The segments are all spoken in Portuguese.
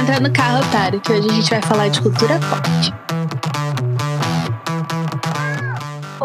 Entra no carro, otário, que hoje a gente vai falar de cultura pop.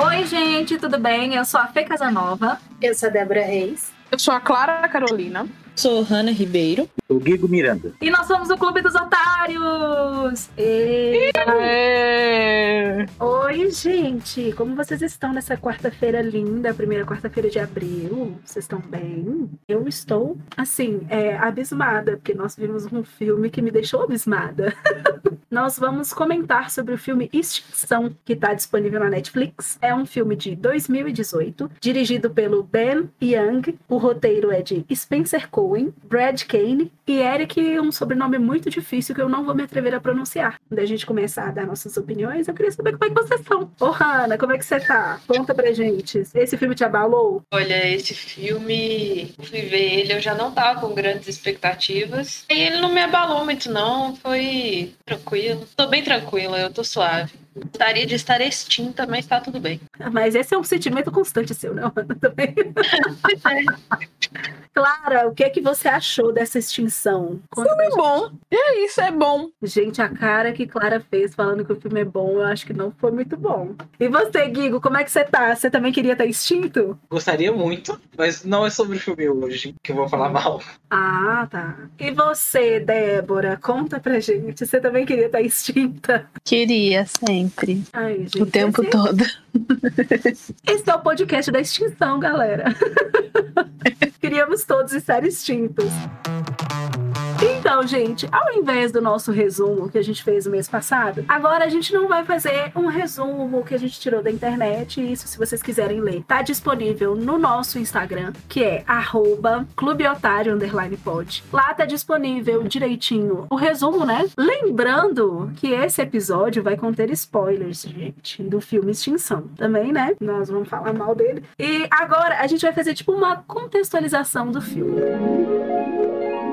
Oi, gente, tudo bem? Eu sou a Fê Casanova. Eu sou a Débora Reis. Eu sou a Clara Carolina. Sou Hanna Ribeiro. O Guigo Miranda. E nós somos o Clube dos Otários! E... É... Oi, gente! Como vocês estão nessa quarta-feira linda, primeira quarta-feira de abril? Vocês estão bem? Eu estou, assim, é, abismada, porque nós vimos um filme que me deixou abismada. nós vamos comentar sobre o filme Extinção, que está disponível na Netflix. É um filme de 2018, dirigido pelo Ben Young. O roteiro é de Spencer Cohen, Brad Kane e Eric, um sobrenome muito difícil que eu não vou me atrever a pronunciar. Quando a gente começar a dar nossas opiniões, eu queria saber como é que vocês estão. Ô, Hanna, como é que você tá? Conta pra gente. Esse filme te abalou? Olha, esse filme, fui ver ele, eu já não tava com grandes expectativas. E ele não me abalou muito, não. Foi tranquilo. Tô bem tranquila, eu tô suave. Gostaria de estar extinta, mas tá tudo bem. Mas esse é um sentimento constante seu, né, Ana? Também. Clara, o que é que você achou dessa extinção? Conta filme é bom. É isso, é bom. Gente, a cara que Clara fez falando que o filme é bom, eu acho que não foi muito bom. E você, Guigo, como é que você tá? Você também queria estar extinto? Gostaria muito, mas não é sobre o filme hoje que eu vou falar mal. Ah, tá. E você, Débora, conta pra gente. Você também queria estar extinta? Queria, sempre. Ai, gente, o tempo esse... todo. Esse é o podcast da extinção, galera. Queríamos todos estar extintos. Então, gente, ao invés do nosso resumo que a gente fez no mês passado, agora a gente não vai fazer um resumo que a gente tirou da internet. Isso, se vocês quiserem ler, tá disponível no nosso Instagram, que é clubeotário_pod. Lá tá disponível direitinho o resumo, né? Lembrando que esse episódio vai conter spoilers, gente, do filme Extinção. Também, né? Nós vamos falar mal dele. E agora a gente vai fazer tipo uma contextualização do filme.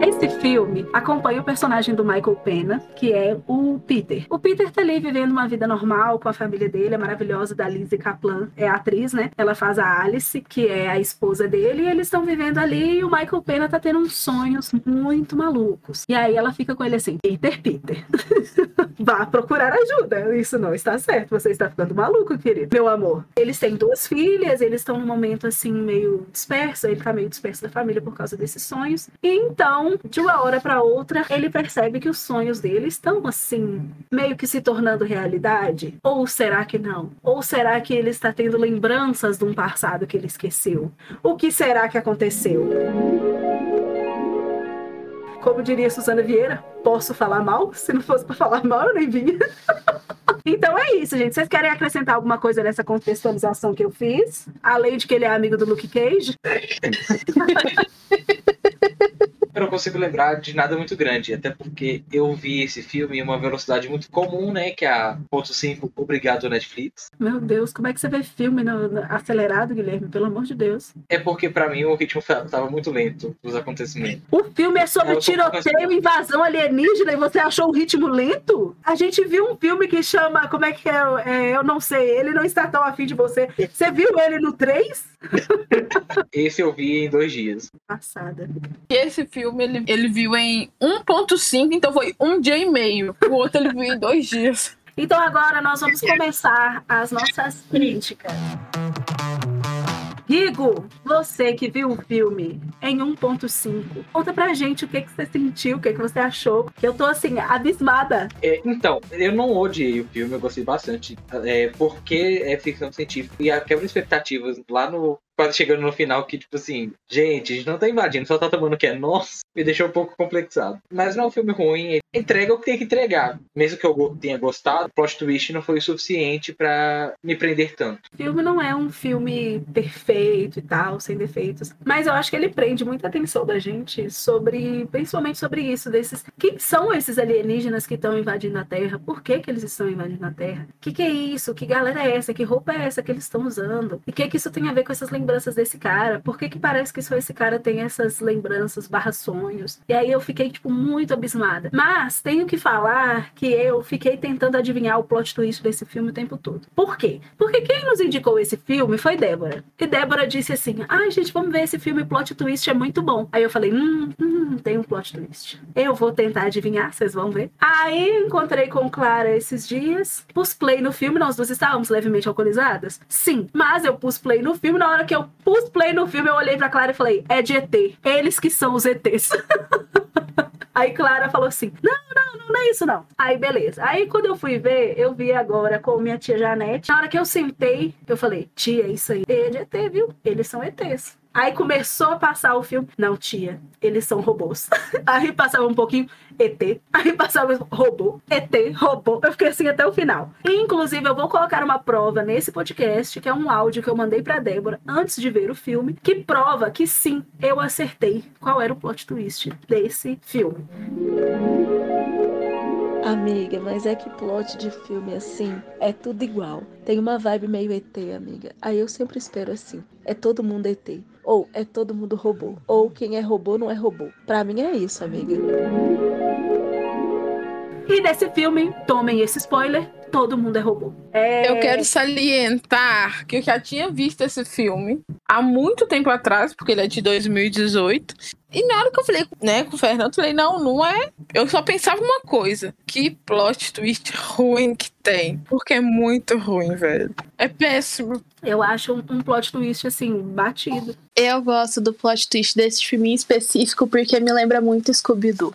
Esse filme acompanha o personagem do Michael Pena, que é o Peter. O Peter tá ali vivendo uma vida normal com a família dele, é maravilhosa, da Lizzie Kaplan, é atriz, né? Ela faz a Alice, que é a esposa dele, e eles estão vivendo ali e o Michael Pena tá tendo uns sonhos muito malucos. E aí ela fica com ele assim: Peter, Peter, vá procurar ajuda. Isso não está certo, você está ficando maluco, querido. Meu amor. Eles têm duas filhas, eles estão num momento assim meio disperso, ele tá meio disperso da família por causa desses sonhos. E então, de uma hora para outra, ele percebe que os sonhos dele estão assim, meio que se tornando realidade? Ou será que não? Ou será que ele está tendo lembranças de um passado que ele esqueceu? O que será que aconteceu? Como diria Suzana Vieira, posso falar mal? Se não fosse para falar mal, eu nem vinha. Então é isso, gente. Vocês querem acrescentar alguma coisa nessa contextualização que eu fiz? Além de que ele é amigo do Luke Cage? eu não consigo lembrar de nada muito grande, até porque eu vi esse filme em uma velocidade muito comum, né? Que é a ponto .5, obrigado Netflix. Meu Deus, como é que você vê filme no, no, acelerado, Guilherme? Pelo amor de Deus. É porque para mim o ritmo estava muito lento dos acontecimentos. O filme é sobre é, tiroteio, invasão alienígena e você achou o ritmo lento? A gente viu um filme que chama, como é que é? é eu não sei, ele não está tão afim de você. Você viu ele no 3? Esse eu vi em dois dias. Passada. E esse filme ele, ele viu em 1.5, então foi um dia e meio. O outro ele viu em dois dias. Então agora nós vamos começar as nossas críticas. Rigo, você que viu o filme em 1.5, conta pra gente o que, que você sentiu, o que, que você achou. Que eu tô assim, abismada. É, então, eu não odiei o filme, eu gostei bastante. É, porque é ficção científica e a quebra de expectativas lá no quase chegando no final que, tipo assim, gente, a gente não tá invadindo, só tá tomando o que é nosso, me deixou um pouco complexado. Mas não é um filme ruim, ele entrega o que tem que entregar. Mesmo que eu tenha gostado, o plot twist não foi o suficiente para me prender tanto. O filme não é um filme perfeito e tal, sem defeitos, mas eu acho que ele prende muita atenção da gente sobre, principalmente sobre isso, desses, quem são esses alienígenas que estão invadindo a Terra? Por que que eles estão invadindo a Terra? O que que é isso? Que galera é essa? Que roupa é essa que eles estão usando? E o que que isso tem a ver com essas lembranças lembranças desse cara? Por que, que parece que só esse cara tem essas lembranças barra sonhos? E aí eu fiquei, tipo, muito abismada. Mas tenho que falar que eu fiquei tentando adivinhar o plot twist desse filme o tempo todo. Por quê? Porque quem nos indicou esse filme foi Débora. E Débora disse assim: ai, ah, gente, vamos ver esse filme, plot twist é muito bom. Aí eu falei: hum, hum, tem um plot twist. Eu vou tentar adivinhar, vocês vão ver. Aí encontrei com Clara esses dias, pus play no filme, nós duas estávamos levemente alcoolizadas? Sim, mas eu pus play no filme, na hora que eu pus play no filme, eu olhei pra Clara e falei: é de ET. Eles que são os ETs. Aí Clara falou assim: não, não, não, é isso não. Aí beleza. Aí quando eu fui ver, eu vi agora com minha tia Janete. Na hora que eu sentei, eu falei: tia, isso aí é de ET, viu? Eles são ETs. Aí começou a passar o filme. Não, tia, eles são robôs. Aí passava um pouquinho ET. Aí passava robô, ET, robô. Eu fiquei assim até o final. Inclusive, eu vou colocar uma prova nesse podcast, que é um áudio que eu mandei pra Débora antes de ver o filme, que prova que sim, eu acertei qual era o plot twist desse filme. Amiga, mas é que plot de filme assim é tudo igual. Tem uma vibe meio ET, amiga. Aí eu sempre espero assim: é todo mundo ET. Ou é todo mundo robô. Ou quem é robô não é robô. Pra mim é isso, amiga. E desse filme, tomem esse spoiler, todo mundo é robô. É... Eu quero salientar que eu já tinha visto esse filme há muito tempo atrás, porque ele é de 2018. E na hora que eu falei né, com o Fernando, eu falei, não, não é. Eu só pensava uma coisa: que plot twist ruim que tem. Porque é muito ruim, velho. É péssimo. Eu acho um, um plot twist, assim, batido. Eu gosto do plot twist desse filme em específico porque me lembra muito Scooby-Doo.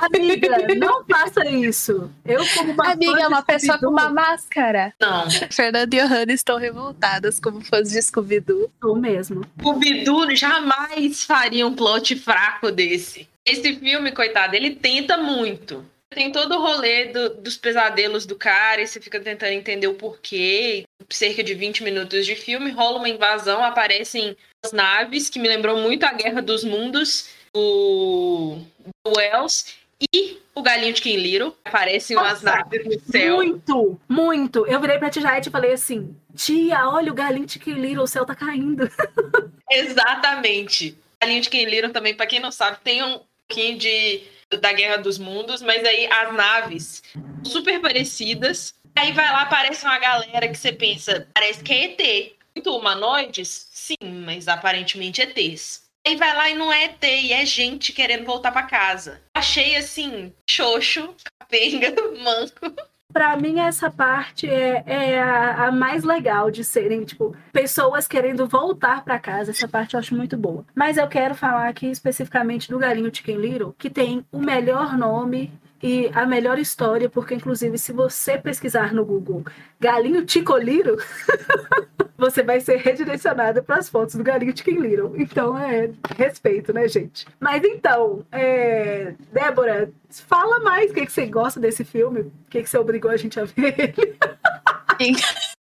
Amiga, não faça isso. Eu, como uma Amiga, é uma pessoa com uma máscara. Não. Fernanda e Johanna estão revoltadas como fãs de Scooby-Doo. Sou mesmo. Scooby-Doo jamais faria um plot fraco desse. Esse filme, coitado, ele tenta muito. Tem todo o rolê do, dos pesadelos do cara, e você fica tentando entender o porquê. Cerca de 20 minutos de filme, rola uma invasão, aparecem as naves, que me lembrou muito a Guerra dos Mundos o, Wells e o galinho de King Little. Aparecem umas naves no céu. Muito, muito. Eu virei pra Tia Jaete e falei assim: Tia, olha o galinho de King Little, o céu tá caindo. Exatamente. O galinho de King Little também, pra quem não sabe, tem um pouquinho de da Guerra dos Mundos, mas aí as naves super parecidas. Aí vai lá, aparece uma galera que você pensa, parece que é ET. Muito humanoides? Sim, mas aparentemente ETs. Aí vai lá e não é ET, e é gente querendo voltar para casa. Achei assim, xoxo, capenga, manco. Pra mim, essa parte é, é a, a, mais legal de serem, tipo, pessoas querendo voltar para casa. Essa parte eu acho muito boa. Mas eu quero falar aqui especificamente do Galinho Chicken Little, que tem o melhor nome e a melhor história, porque inclusive se você pesquisar no Google Galinho Ticoliro, você vai ser redirecionado para as fotos do Galinho Chicken Little. Então é respeito, né, gente? Mas então, é... Débora, fala mais o que, que você gosta desse filme, o que, que você obrigou a gente a ver ele.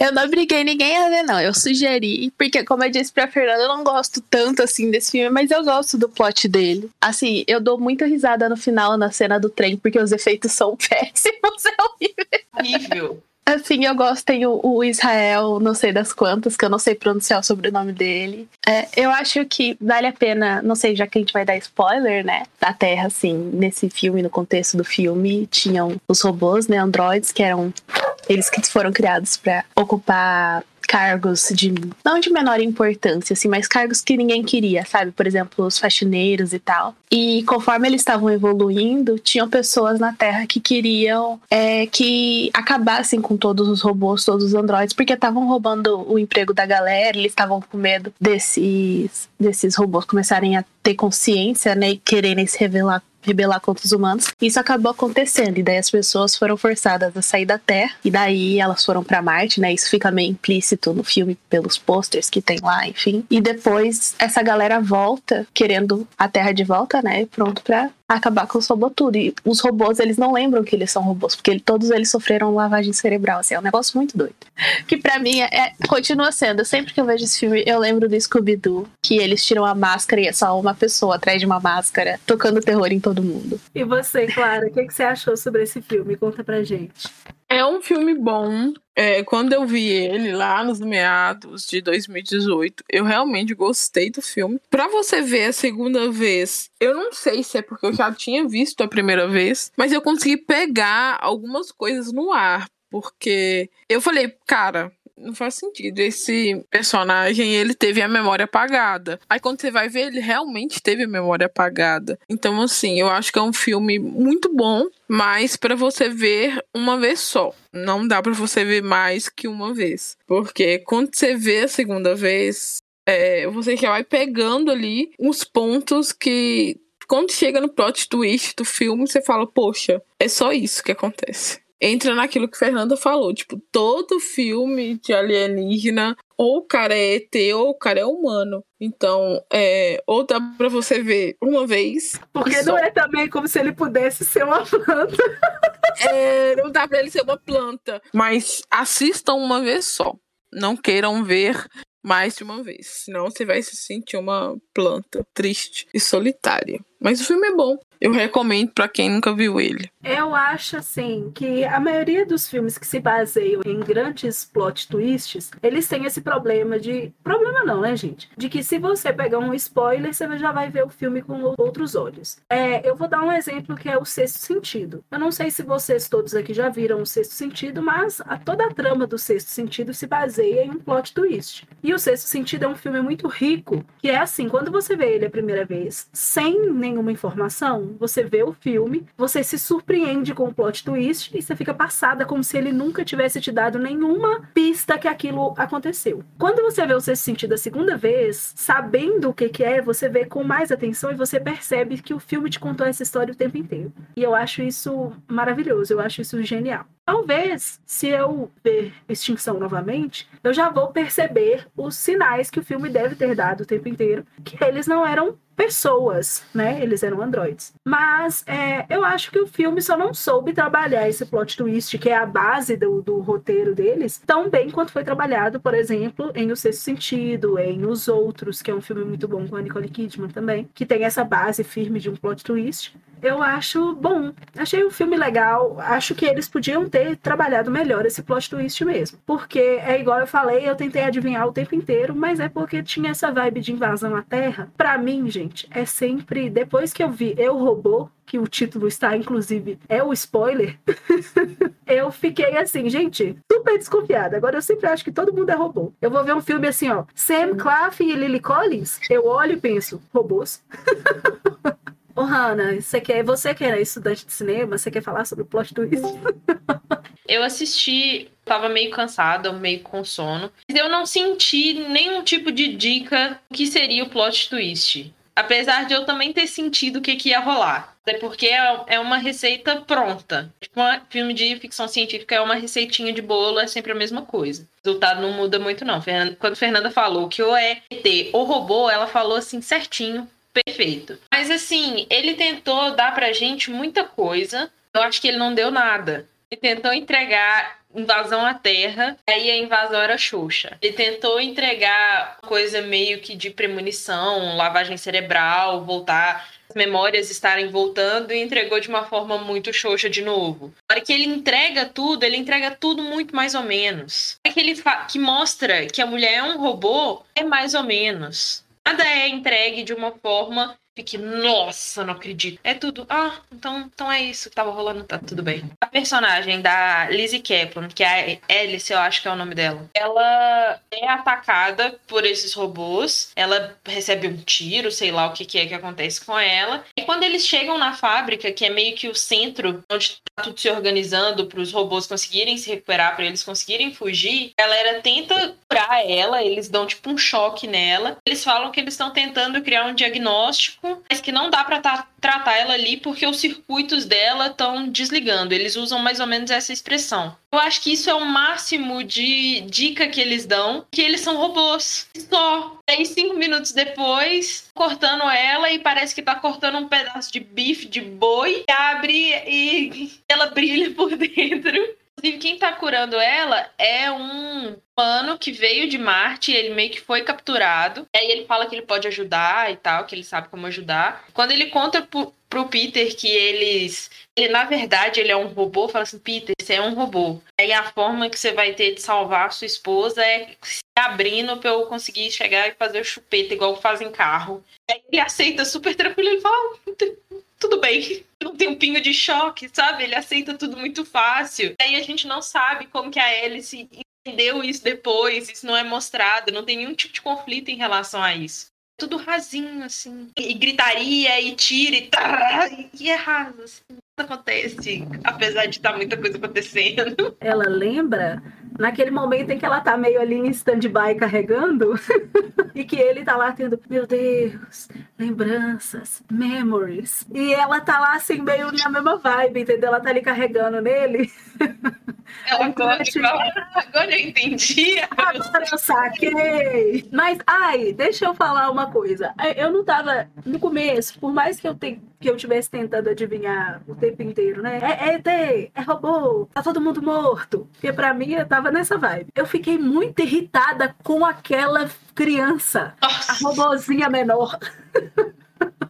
Eu não obriguei ninguém a ver, não. Eu sugeri, porque, como eu disse pra Fernanda, eu não gosto tanto assim desse filme, mas eu gosto do plot dele. Assim, eu dou muita risada no final, na cena do trem, porque os efeitos são péssimos. É horrível. Horrível. Assim, eu gosto, tem o, o, Israel, não sei das quantas, que eu não sei pronunciar o sobrenome dele. É, eu acho que vale a pena, não sei, já que a gente vai dar spoiler, né? Da Terra, assim, nesse filme, no contexto do filme, tinham os robôs, né? Androids, que eram eles que foram criados para ocupar cargos de não de menor importância, assim, mas cargos que ninguém queria, sabe? Por exemplo, os faxineiros e tal. E conforme eles estavam evoluindo, tinham pessoas na Terra que queriam é, que acabassem com todos os robôs, todos os androides, porque estavam roubando o emprego da galera, eles estavam com medo desses, desses robôs começarem a ter consciência, né, e quererem se revelar rebelar contra os humanos. Isso acabou acontecendo, e daí as pessoas foram forçadas a sair da Terra, e daí elas foram para Marte, né? Isso fica meio implícito no filme pelos posters que tem lá, enfim. E depois essa galera volta querendo a Terra de volta, né? Pronto para acabar com os robôs tudo. E os robôs, eles não lembram que eles são robôs, porque todos eles sofreram lavagem cerebral, assim, é um negócio muito doido. Que para mim é, é, continua sendo, sempre que eu vejo esse filme, eu lembro do Scooby-Doo, que eles tiram a máscara e é só uma pessoa atrás de uma máscara, tocando terror em todo mundo. E você, Clara, o que, que você achou sobre esse filme? Conta pra gente. É um filme bom. É, quando eu vi ele lá nos meados de 2018, eu realmente gostei do filme. Para você ver a segunda vez, eu não sei se é porque eu já tinha visto a primeira vez, mas eu consegui pegar algumas coisas no ar. Porque eu falei, cara, não faz sentido. Esse personagem, ele teve a memória apagada. Aí quando você vai ver, ele realmente teve a memória apagada. Então, assim, eu acho que é um filme muito bom, mas para você ver uma vez só. Não dá para você ver mais que uma vez. Porque quando você vê a segunda vez, é, você já vai pegando ali uns pontos que. Quando chega no plot twist do filme, você fala, poxa, é só isso que acontece entra naquilo que Fernanda falou. Tipo, todo filme de alienígena, ou o cara é ET ou o cara é humano. Então, é, ou dá pra você ver uma vez. Porque não é também como se ele pudesse ser uma planta. é, não dá pra ele ser uma planta. Mas assistam uma vez só. Não queiram ver mais de uma vez. Senão você vai se sentir uma planta triste e solitária. Mas o filme é bom. Eu recomendo para quem nunca viu ele. Eu acho assim que a maioria dos filmes que se baseiam em grandes plot twists, eles têm esse problema de problema não, né, gente? De que se você pegar um spoiler, você já vai ver o filme com outros olhos. É, eu vou dar um exemplo que é o Sexto Sentido. Eu não sei se vocês todos aqui já viram o Sexto Sentido, mas a, toda a trama do Sexto Sentido se baseia em um plot twist. E o Sexto Sentido é um filme muito rico, que é assim, quando você vê ele a primeira vez, sem nenhuma informação, você vê o filme, você se surpreende com o plot twist e você fica passada como se ele nunca tivesse te dado nenhuma pista que aquilo aconteceu. Quando você vê o sexto sentido a segunda vez, sabendo o que, que é, você vê com mais atenção e você percebe que o filme te contou essa história o tempo inteiro. E eu acho isso maravilhoso, eu acho isso genial. Talvez, se eu ver Extinção novamente, eu já vou perceber os sinais que o filme deve ter dado o tempo inteiro, que eles não eram pessoas, né? Eles eram androides. Mas é, eu acho que o filme só não soube trabalhar esse plot twist, que é a base do, do roteiro deles, tão bem quanto foi trabalhado, por exemplo, em O Sexto Sentido, em Os Outros, que é um filme muito bom com a Nicole Kidman também, que tem essa base firme de um plot twist eu acho bom. Achei o filme legal. Acho que eles podiam ter trabalhado melhor esse plot twist mesmo. Porque é igual eu falei, eu tentei adivinhar o tempo inteiro, mas é porque tinha essa vibe de invasão à Terra. Para mim, gente, é sempre depois que eu vi Eu Robô, que o título está, inclusive, é o spoiler, eu fiquei assim, gente, super desconfiada. Agora eu sempre acho que todo mundo é robô. Eu vou ver um filme assim, ó, Sam Claff e Lily Collins, eu olho e penso, robôs. Ô, Hanna, você quer, você que era estudante de cinema, você quer falar sobre o plot twist? eu assisti, tava meio cansada, meio com sono. Eu não senti nenhum tipo de dica do que seria o plot twist. Apesar de eu também ter sentido o que, que ia rolar. Até porque é, é uma receita pronta. Tipo, um filme de ficção científica é uma receitinha de bolo, é sempre a mesma coisa. O resultado não muda muito, não. Quando Fernanda falou que ou é ET ou robô, ela falou assim certinho perfeito. Mas assim, ele tentou dar pra gente muita coisa. Eu acho que ele não deu nada. Ele tentou entregar invasão à Terra, aí a invasão era Xuxa. Ele tentou entregar coisa meio que de premonição, lavagem cerebral, voltar as memórias estarem voltando e entregou de uma forma muito xoxa de novo. Na hora que ele entrega tudo, ele entrega tudo muito mais ou menos. Hora que ele que mostra que a mulher é um robô, é mais ou menos nada é entregue de uma forma fique, nossa, não acredito. É tudo, ah, então, então é isso que tava rolando, tá tudo bem. A personagem da Lizzie Kaplan, que é a Alice, eu acho que é o nome dela, ela é atacada por esses robôs, ela recebe um tiro, sei lá o que, que é que acontece com ela. E quando eles chegam na fábrica, que é meio que o centro onde tá tudo se organizando para os robôs conseguirem se recuperar, para eles conseguirem fugir, a galera tenta curar ela, eles dão tipo um choque nela. Eles falam que eles estão tentando criar um diagnóstico mas que não dá para tratar ela ali porque os circuitos dela estão desligando. Eles usam mais ou menos essa expressão. Eu acho que isso é o máximo de dica que eles dão, que eles são robôs. Só. Aí, cinco minutos depois, cortando ela e parece que tá cortando um pedaço de bife de boi, abre e ela brilha por dentro. Inclusive, quem tá curando ela é um humano que veio de Marte, ele meio que foi capturado. E aí ele fala que ele pode ajudar e tal, que ele sabe como ajudar. Quando ele conta pro Peter que eles. Ele, na verdade, ele é um robô, fala assim, Peter, você é um robô. Aí a forma que você vai ter de salvar sua esposa é se abrindo pra eu conseguir chegar e fazer o chupeta, igual fazem carro. Aí ele aceita super tranquilo, ele fala, ah, tudo bem, não tem um pingo de choque, sabe? Ele aceita tudo muito fácil. Aí a gente não sabe como que a Alice entendeu isso depois, isso não é mostrado, não tem nenhum tipo de conflito em relação a isso. Tudo rasinho, assim. E, gritaria, e tira, e tá, e é raso, assim. Nada acontece, apesar de estar tá muita coisa acontecendo. Ela lembra naquele momento em que ela tá meio ali em stand-by carregando e que ele tá lá tendo, meu Deus, lembranças, memories. E ela tá lá assim, meio na mesma vibe, entendeu? Ela tá ali carregando nele. Ela gosta de falar, agora eu entendi. Agora eu saquei. Mas, ai, deixa eu falar uma coisa. Eu não tava, no começo, por mais que eu tenha que eu tivesse tentando adivinhar o tempo inteiro, né? É, é ET, é robô, tá todo mundo morto. Porque pra mim eu tava nessa vibe. Eu fiquei muito irritada com aquela criança, Nossa. a robozinha menor.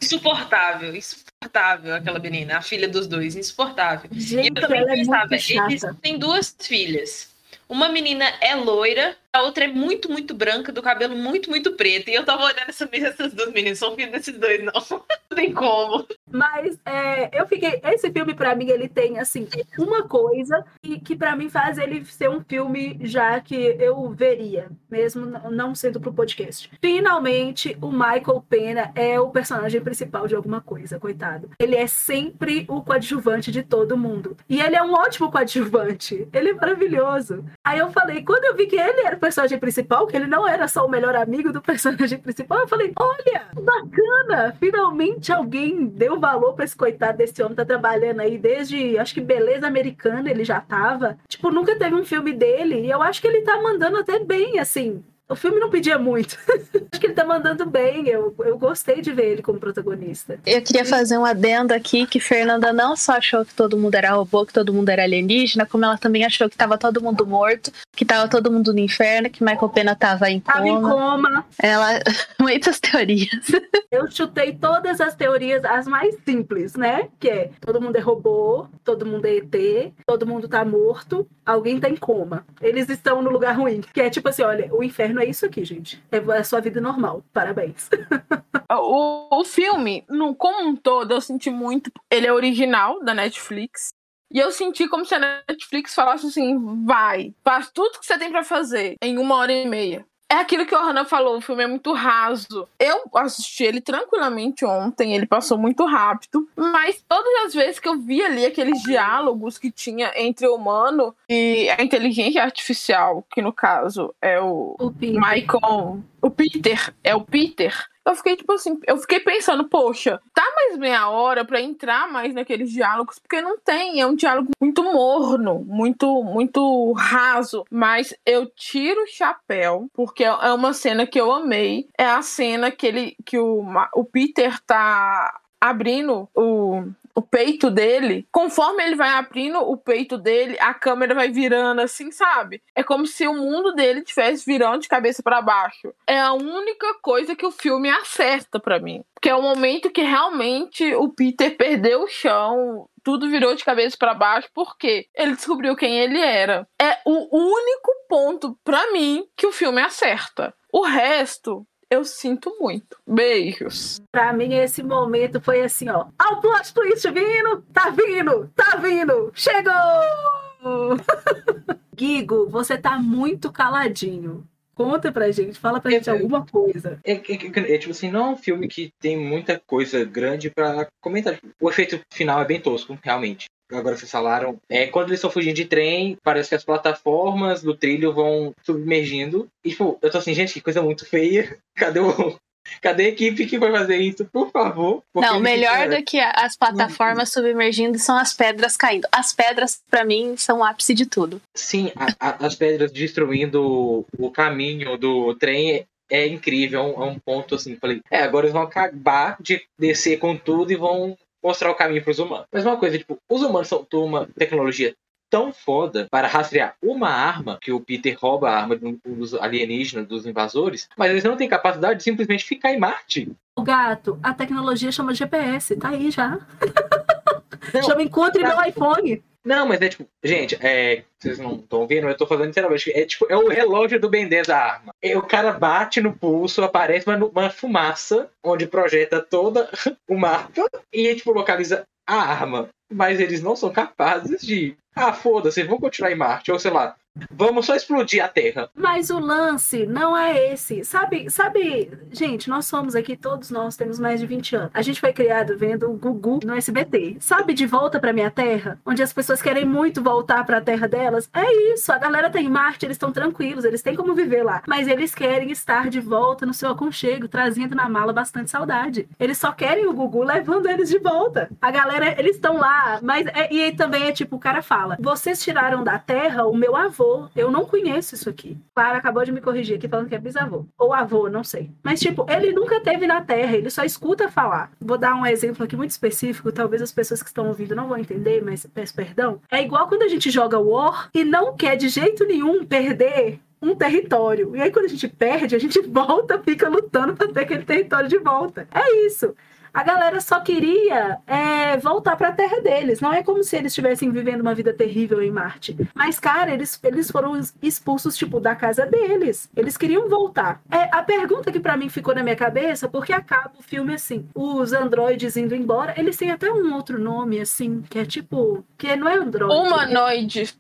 Insuportável, insuportável aquela menina, a filha dos dois, insuportável. Gente, e eu também pensava, é eles têm duas filhas. Uma menina é loira, a outra é muito, muito branca, do cabelo muito, muito preto. E eu tava olhando essa, essas duas meninas, são filhos desses dois, não. não tem como. Mas é, eu fiquei. Esse filme, para mim, ele tem, assim, uma coisa que, que para mim faz ele ser um filme já que eu veria, mesmo não sendo pro podcast. Finalmente, o Michael Pena é o personagem principal de alguma coisa, coitado. Ele é sempre o coadjuvante de todo mundo. E ele é um ótimo coadjuvante. Ele é maravilhoso. Aí eu falei, quando eu vi que ele era personagem principal, que ele não era só o melhor amigo do personagem principal, eu falei, olha, bacana! Finalmente alguém deu valor pra esse coitado desse homem, tá trabalhando aí desde, acho que Beleza Americana ele já tava. Tipo, nunca teve um filme dele, e eu acho que ele tá mandando até bem, assim. O filme não pedia muito. Acho que ele tá mandando bem. Eu, eu gostei de ver ele como protagonista. Eu queria fazer um adendo aqui que Fernanda não só achou que todo mundo era robô, que todo mundo era alienígena, como ela também achou que tava todo mundo morto, que tava todo mundo no inferno, que Michael Pena tava em coma. Tava em coma. Ela. Muitas teorias. Eu chutei todas as teorias, as mais simples, né? Que é todo mundo é robô, todo mundo é ET, todo mundo tá morto, alguém tá em coma. Eles estão no lugar ruim. Que é tipo assim: olha, o inferno é isso aqui, gente. É a sua vida normal. Parabéns. o, o filme, no, como um todo, eu senti muito. Ele é original da Netflix. E eu senti como se a Netflix falasse assim: vai, faz tudo que você tem para fazer em uma hora e meia. É aquilo que o Hannah falou, o filme é muito raso. Eu assisti ele tranquilamente ontem, ele passou muito rápido, mas todas as vezes que eu vi ali aqueles diálogos que tinha entre o humano e a inteligência artificial, que no caso é o, o Michael, o Peter, é o Peter eu fiquei, tipo assim, eu fiquei pensando, poxa, tá mais meia hora para entrar mais naqueles diálogos, porque não tem, é um diálogo muito morno, muito, muito raso. Mas eu tiro o chapéu, porque é uma cena que eu amei. É a cena que ele, que o, o Peter tá abrindo o, o peito dele, conforme ele vai abrindo o peito dele, a câmera vai virando assim, sabe? É como se o mundo dele estivesse virando de cabeça para baixo. É a única coisa que o filme acerta para mim. Que é o momento que realmente o Peter perdeu o chão, tudo virou de cabeça para baixo porque ele descobriu quem ele era. É o único ponto para mim que o filme acerta. O resto eu sinto muito. Beijos. Pra mim, esse momento foi assim, ó. Ó o plot twist vindo! Tá vindo! Tá vindo! Chegou! Guigo, você tá muito caladinho. Conta pra gente, fala pra é, gente alguma coisa. É, é, é, tipo assim, não é um filme que tem muita coisa grande pra comentar. O efeito final é bem tosco, realmente agora vocês falaram, é, quando eles estão fugindo de trem, parece que as plataformas do trilho vão submergindo. E, tipo, eu tô assim, gente, que coisa muito feia. Cadê o. Cadê a equipe que vai fazer isso, por favor? Não, melhor do que as plataformas submergindo são as pedras caindo. As pedras, para mim, são o ápice de tudo. Sim, a, a, as pedras destruindo o caminho do trem é incrível, é um, é um, ponto assim. Falei, é, agora eles vão acabar de descer com tudo e vão mostrar o caminho para os humanos. Mas uma coisa, tipo, os humanos são uma tecnologia tão foda para rastrear uma arma, que o Peter rouba a arma dos alienígenas, dos invasores, mas eles não têm capacidade de simplesmente ficar em Marte. O gato, a tecnologia chama GPS, tá aí já. Não, chama Encontre tá- meu iPhone. Não, mas é tipo, gente, é, vocês não estão vendo, eu tô falando literalmente. É tipo, é o relógio do Ben 10 a arma. É, o cara bate no pulso, aparece uma, uma fumaça onde projeta todo o mapa e tipo, localiza a arma. Mas eles não são capazes de. Ah, foda-se, vamos continuar em Marte. Ou sei lá, vamos só explodir a Terra. Mas o lance não é esse. Sabe, sabe, gente, nós somos aqui, todos nós temos mais de 20 anos. A gente foi criado vendo o Gugu no SBT. Sabe, de volta pra minha terra? Onde as pessoas querem muito voltar pra terra delas. É isso, a galera tem Marte, eles estão tranquilos, eles têm como viver lá. Mas eles querem estar de volta no seu aconchego, trazendo na mala bastante saudade. Eles só querem o Gugu levando eles de volta. A galera, eles estão lá, mas é- e aí também é tipo, o cara fala: vocês tiraram da terra o meu avô. Eu não conheço isso aqui. Clara acabou de me corrigir aqui falando que é bisavô. Ou avô, não sei. Mas, tipo, ele nunca teve na terra, ele só escuta falar. Vou dar um exemplo aqui muito específico, talvez as pessoas que estão ouvindo não vão entender, mas peço perdão. É igual quando a gente joga War e não quer de jeito nenhum perder um território. E aí, quando a gente perde, a gente volta, fica lutando pra ter aquele território de volta. É isso. A galera só queria é, voltar para a terra deles. Não é como se eles estivessem vivendo uma vida terrível em Marte. Mas, cara, eles, eles foram expulsos, tipo, da casa deles. Eles queriam voltar. É, a pergunta que para mim ficou na minha cabeça, porque acaba o filme assim: os androides indo embora, eles têm até um outro nome, assim, que é tipo. Que não é androide. Humanoide.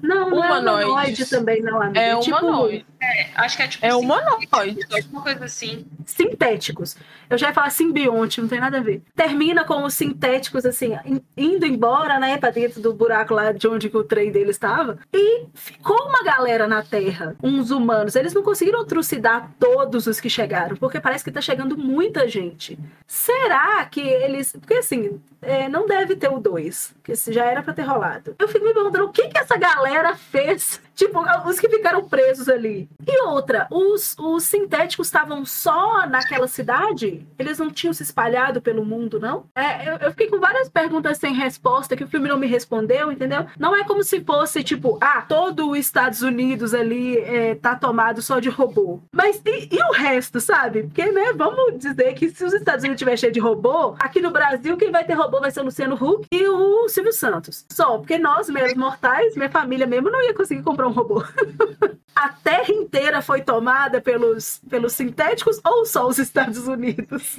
Não, não é humanoide. humanoide também, não, amiga. É tipo, humanoide. Acho que é tipo É humanoide. alguma coisa assim. sintéticos. Eu já ia falar simbionte, não tem nada a ver. Termina com os sintéticos, assim, in- indo embora, né, pra dentro do buraco lá de onde o trem deles estava. E ficou uma galera na Terra, uns humanos. Eles não conseguiram trucidar todos os que chegaram, porque parece que tá chegando muita gente. Será que eles. Porque assim, é, não deve ter o 2, que se já era pra ter rolado. Eu fico me perguntando o que que essa galera fez. Tipo, os que ficaram presos ali. E outra, os, os sintéticos estavam só naquela cidade? Eles não tinham se espalhado pelo mundo, não? É, eu, eu fiquei com várias perguntas sem resposta que o filme não me respondeu, entendeu? Não é como se fosse, tipo, ah, todo os Estados Unidos ali é, tá tomado só de robô. Mas e, e o resto, sabe? Porque, né, vamos dizer que se os Estados Unidos tiver cheio de robô, aqui no Brasil quem vai ter robô vai ser o Luciano Huck e o Silvio Santos. Só, porque nós, meros mortais, minha família mesmo, não ia conseguir comprar um robô. A terra inteira foi tomada pelos, pelos sintéticos ou só os Estados Unidos?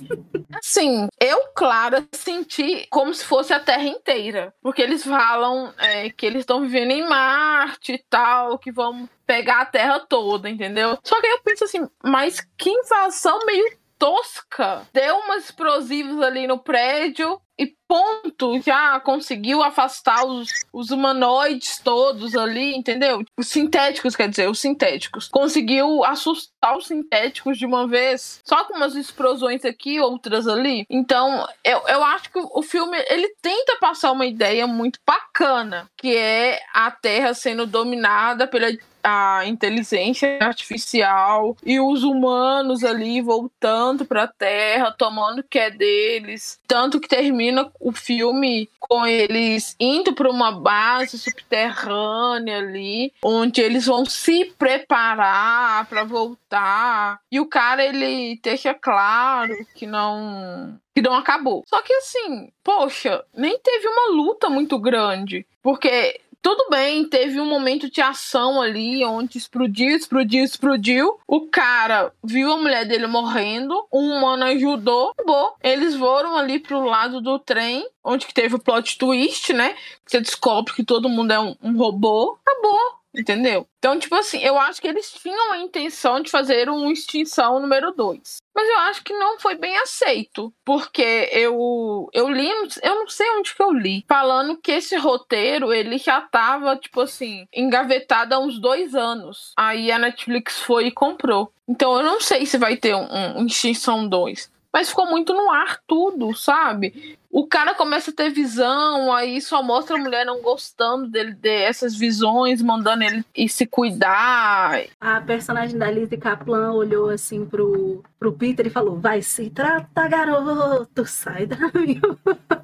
Assim, eu, Clara, senti como se fosse a Terra inteira. Porque eles falam é, que eles estão vivendo em Marte e tal, que vão pegar a Terra toda, entendeu? Só que eu penso assim, mas que invasão meio tosca. Deu umas explosivos ali no prédio e ponto, já conseguiu afastar os, os humanoides todos ali, entendeu? Os sintéticos, quer dizer, os sintéticos. Conseguiu assustar os sintéticos de uma vez, só com umas explosões aqui, outras ali. Então, eu, eu acho que o filme, ele tenta passar uma ideia muito bacana, que é a Terra sendo dominada pela a inteligência artificial e os humanos ali voltando para a Terra, tomando o que é deles. Tanto que termina o filme com eles indo para uma base subterrânea ali, onde eles vão se preparar para voltar. E o cara ele deixa claro que não que não acabou. Só que assim, poxa, nem teve uma luta muito grande, porque tudo bem, teve um momento de ação ali, onde explodiu, explodiu, explodiu. O cara viu a mulher dele morrendo, um humano ajudou, acabou. Eles foram ali pro lado do trem, onde que teve o plot twist, né? Você descobre que todo mundo é um, um robô, acabou. Entendeu? Então, tipo assim, eu acho que eles tinham a intenção de fazer um extinção número 2. Mas eu acho que não foi bem aceito. Porque eu, eu li, eu não sei onde que eu li, falando que esse roteiro ele já tava, tipo assim, engavetado há uns dois anos. Aí a Netflix foi e comprou. Então eu não sei se vai ter um, um Extinção 2. Mas ficou muito no ar tudo, sabe? O cara começa a ter visão, aí só mostra a mulher não gostando dele, dessas visões, mandando ele ir se cuidar. A personagem da Lizzie Kaplan olhou assim pro, pro Peter e falou: Vai se trata, garoto, sai da minha.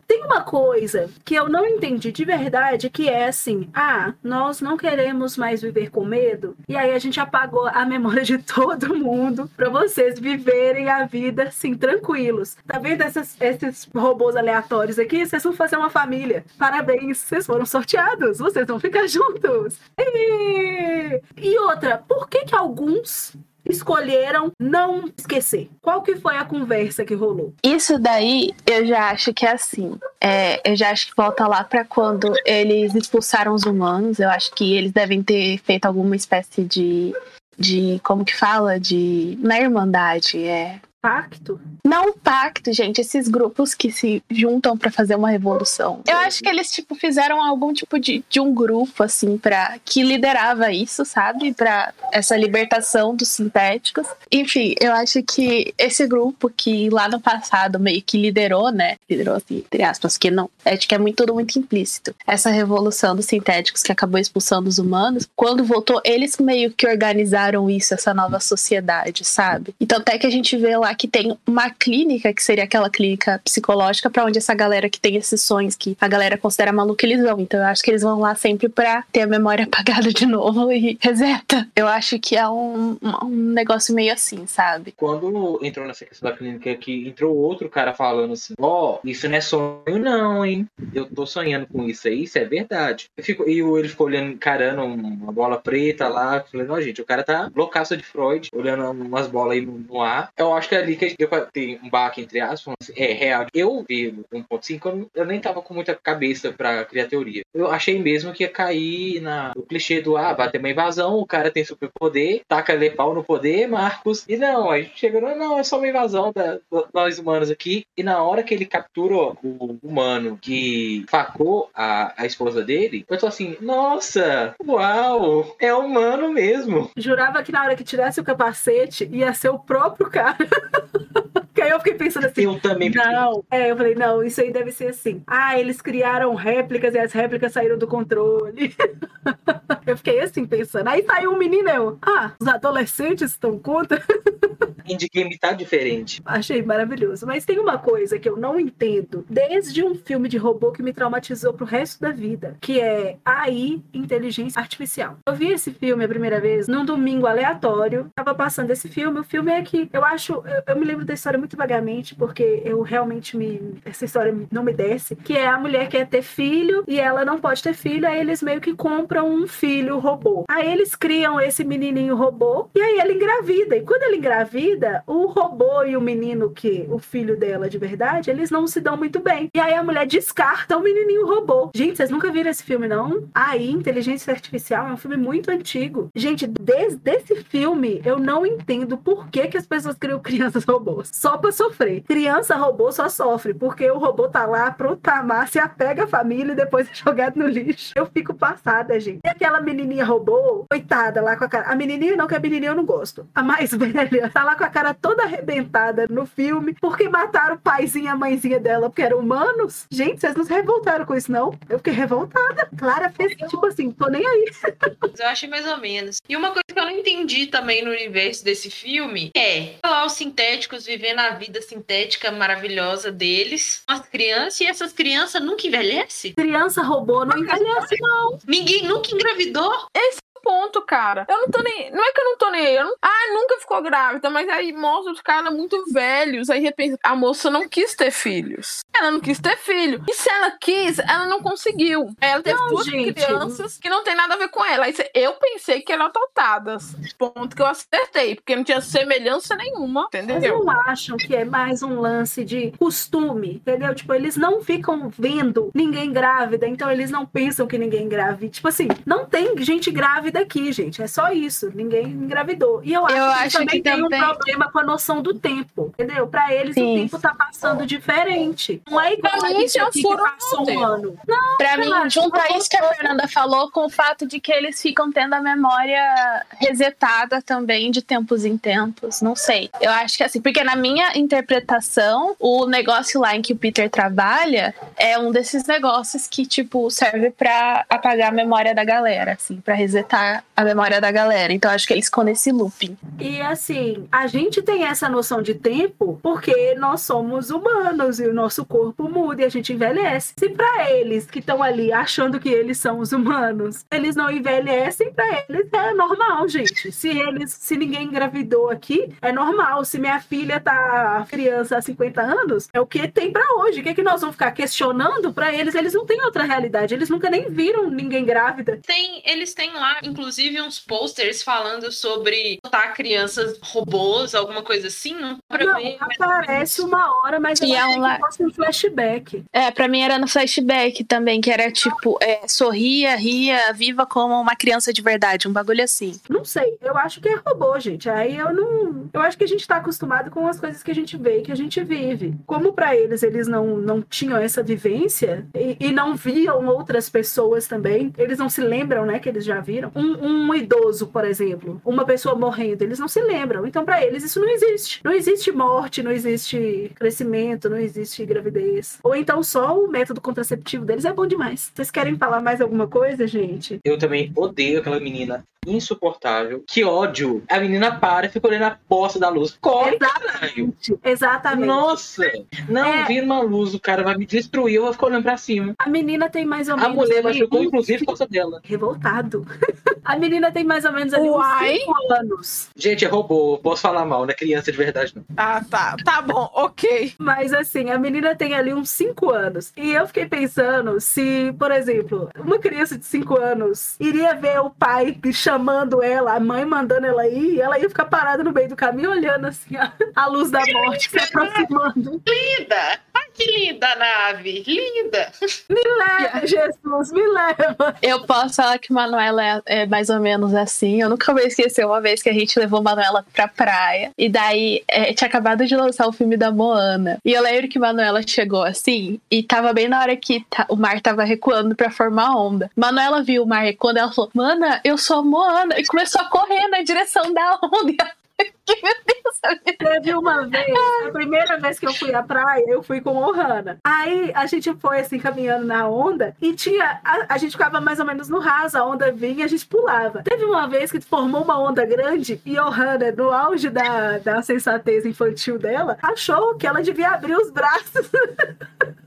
Tem uma coisa que eu não entendi de verdade, que é assim: ah, nós não queremos mais viver com medo, e aí a gente apagou a memória de todo mundo para vocês viverem a vida assim, tranquilos. Tá vendo essas, esses robôs aleatórios aqui? Vocês vão fazer uma família. Parabéns, vocês foram sorteados, vocês vão ficar juntos. E, e outra, por que que alguns escolheram não esquecer? Qual que foi a conversa que rolou? Isso daí eu já acho que é assim. É, eu já acho que volta lá para quando eles expulsaram os humanos. Eu acho que eles devem ter feito alguma espécie de. De. Como que fala? De. Na irmandade, é pacto? Não pacto, gente, esses grupos que se juntam para fazer uma revolução. Eu acho que eles tipo fizeram algum tipo de, de um grupo assim para que liderava isso, sabe? Para essa libertação dos sintéticos. Enfim, eu acho que esse grupo que lá no passado meio que liderou, né? Liderou assim, entre aspas, que não, acho que é muito tudo muito implícito. Essa revolução dos sintéticos que acabou expulsando os humanos, quando voltou, eles meio que organizaram isso, essa nova sociedade, sabe? Então até que a gente vê lá que tem uma clínica, que seria aquela clínica psicológica, para onde essa galera que tem esses sonhos que a galera considera maluca, eles vão. Então eu acho que eles vão lá sempre pra ter a memória apagada de novo e reseta. Eu acho que é um, um negócio meio assim, sabe? Quando entrou nessa questão da clínica que entrou outro cara falando assim, ó, oh, isso não é sonho não, hein? Eu tô sonhando com isso aí, isso é verdade. Eu fico, e ele ficou olhando, encarando uma bola preta lá, falando, ó, gente, o cara tá loucaço de Freud, olhando umas bolas aí no, no ar. Eu acho que ali que deu pra ter um baque, entre aspas, é real. Eu vi 1.5, eu, nem tava com muita cabeça pra criar teoria. Eu achei mesmo que ia cair na, no clichê do, ah, vai ter uma invasão, o cara tem superpoder, taca pau no poder, Marcos. E não, a gente chegou, não, é só uma invasão da, nós humanos aqui. E na hora que ele capturou o humano que facou a, a esposa dele, eu tô assim, nossa, uau, é humano mesmo. Jurava que na hora que tirasse o capacete ia ser o próprio cara. aí eu fiquei pensando assim. Eu também. Não. É, eu falei, não, isso aí deve ser assim. Ah, eles criaram réplicas e as réplicas saíram do controle. eu fiquei assim pensando. Aí saiu um menino, eu. Ah, os adolescentes estão contra? Indie game tá diferente. Achei maravilhoso. Mas tem uma coisa que eu não entendo, desde um filme de robô que me traumatizou pro resto da vida, que é AI, inteligência artificial. Eu vi esse filme a primeira vez num domingo aleatório. Tava passando esse filme. O filme é que eu acho. Eu, eu me lembro da história muito vagamente, porque eu realmente me. Essa história não me desce. Que é a mulher quer ter filho e ela não pode ter filho, aí eles meio que compram um filho robô. Aí eles criam esse menininho robô e aí ela engravida. E quando ela engravida, vida, o robô e o menino que o filho dela de verdade, eles não se dão muito bem. E aí a mulher descarta o menininho robô. Gente, vocês nunca viram esse filme não? Aí, Inteligência Artificial é um filme muito antigo. Gente, desde esse filme eu não entendo por que que as pessoas criam crianças robôs. Só pra sofrer. Criança robô só sofre porque o robô tá lá pronto pra amar, se apega à família e depois é jogado no lixo. Eu fico passada, gente. E aquela menininha robô, coitada lá com a cara. A menininha não, que a menininha eu não gosto. A mais velha tá lá com a cara toda arrebentada no filme porque mataram o paizinho e a mãezinha dela porque eram humanos. Gente, vocês não se revoltaram com isso, não? Eu fiquei revoltada. Clara fez tipo assim, tô nem aí. Eu achei mais ou menos. E uma coisa que eu não entendi também no universo desse filme é lá os sintéticos vivendo a vida sintética maravilhosa deles, as crianças, e essas crianças nunca envelhecem? Criança robô não envelhece, não. Ninguém nunca engravidou? Esse ponto, cara. Eu não tô nem. Não é que eu não tô nem aí. Eu não... Ah, nunca ficou grávida, mas aí mostra os caras muito velhos. Aí repensa, a moça não quis ter filhos. Ela não quis ter filho. E se ela quis, ela não conseguiu. Ela teve não, duas gente. crianças que não tem nada a ver com ela. Aí eu pensei que eram adotadas. Ponto que eu acertei, porque não tinha semelhança nenhuma. Entendeu? Vocês não acham que é mais um lance de costume, entendeu? Tipo, eles não ficam vendo ninguém grávida, então eles não pensam que ninguém grávida. Tipo assim, não tem gente grávida daqui, gente. É só isso. Ninguém engravidou. E eu acho, eu que, acho também que tem também... um problema com a noção do tempo. Entendeu? Pra eles Sim. o tempo tá passando diferente. Não é igual pra a gente aqui que passou um ano. Não, pra mim, junta isso que a Fernanda falou com o fato de que eles ficam tendo a memória resetada também de tempos em tempos. Não sei. Eu acho que assim, porque na minha interpretação, o negócio lá em que o Peter trabalha é um desses negócios que, tipo, serve para apagar a memória da galera, assim, para resetar apagar a memória da galera. Então acho que eles ficam nesse looping. E assim, a gente tem essa noção de tempo porque nós somos humanos e o nosso corpo muda e a gente envelhece. Se para eles que estão ali achando que eles são os humanos, eles não envelhecem, para eles é normal, gente. Se eles, se ninguém engravidou aqui, é normal. Se minha filha tá criança há 50 anos, é o que tem para hoje. O que é que nós vamos ficar questionando para eles? Eles não têm outra realidade. Eles nunca nem viram ninguém grávida. Tem, eles têm lá, inclusive, uns posters falando sobre botar crianças robôs, alguma coisa assim. Não, pra Não, ver, mas- aparece uma hora, mas eu E é achei um la- que fosse um flashback. É, pra mim era no flashback também, que era tipo, é, sorria, ria, viva como uma criança de verdade, um bagulho assim. Não sei, eu acho que é robô, gente. Aí eu não. Eu acho que a gente tá acostumado com as coisas que a gente vê e que a gente vive. Como pra eles eles não, não tinham essa vivência e, e não viam outras pessoas também, eles não se lembram, né, que eles já viram. Um, um idoso, por exemplo, uma pessoa morrendo, eles não se lembram. Então pra eles isso não existe. Não existe morte, não existe crescimento, não existe gravidez. Ou então só o método contraceptivo deles é bom demais. Vocês querem falar mais alguma coisa, gente? Eu também odeio aquela menina insuportável. Que ódio. A menina para e fica olhando a poça da luz. Corre, caralho. Exatamente. Nossa. Não, É. vira uma luz, o cara vai me destruir, eu vou ficar olhando pra cima. A menina tem mais ou A menos. mulher ali machucou, inclusive, por causa dela. Revoltado. A menina tem mais ou menos ali Uai. uns 5 anos. Gente, é robô, posso falar mal, não é criança de verdade, não. Ah, tá. Tá bom, ok. Mas assim, a menina tem ali uns 5 anos. E eu fiquei pensando se, por exemplo, uma criança de 5 anos iria ver o pai chamando ela, a mãe mandando ela ir, e ela ia ficar parada no meio do caminho olhando assim a, a luz da morte se aproximando. Linda! Que linda a nave! Linda! Leva, Jesus, me leva. Eu posso falar que Manuela é, é mais ou menos assim. Eu nunca vou esquecer uma vez que a gente levou Manuela pra praia. E daí é, tinha acabado de lançar o filme da Moana. E eu lembro que Manuela chegou assim e tava bem na hora que ta- o mar tava recuando pra formar onda. Manuela viu o mar recuando e ela falou: Mana, eu sou a Moana. E começou a correr na direção da onda. Eu, Meu Deus, Teve uma vez, a primeira vez que eu fui à praia, eu fui com o Ohana. Aí a gente foi assim caminhando na onda e tinha. A, a gente ficava mais ou menos no raso, a onda vinha e a gente pulava. Teve uma vez que formou uma onda grande e Ohana, no auge da, da sensatez infantil dela, achou que ela devia abrir os braços.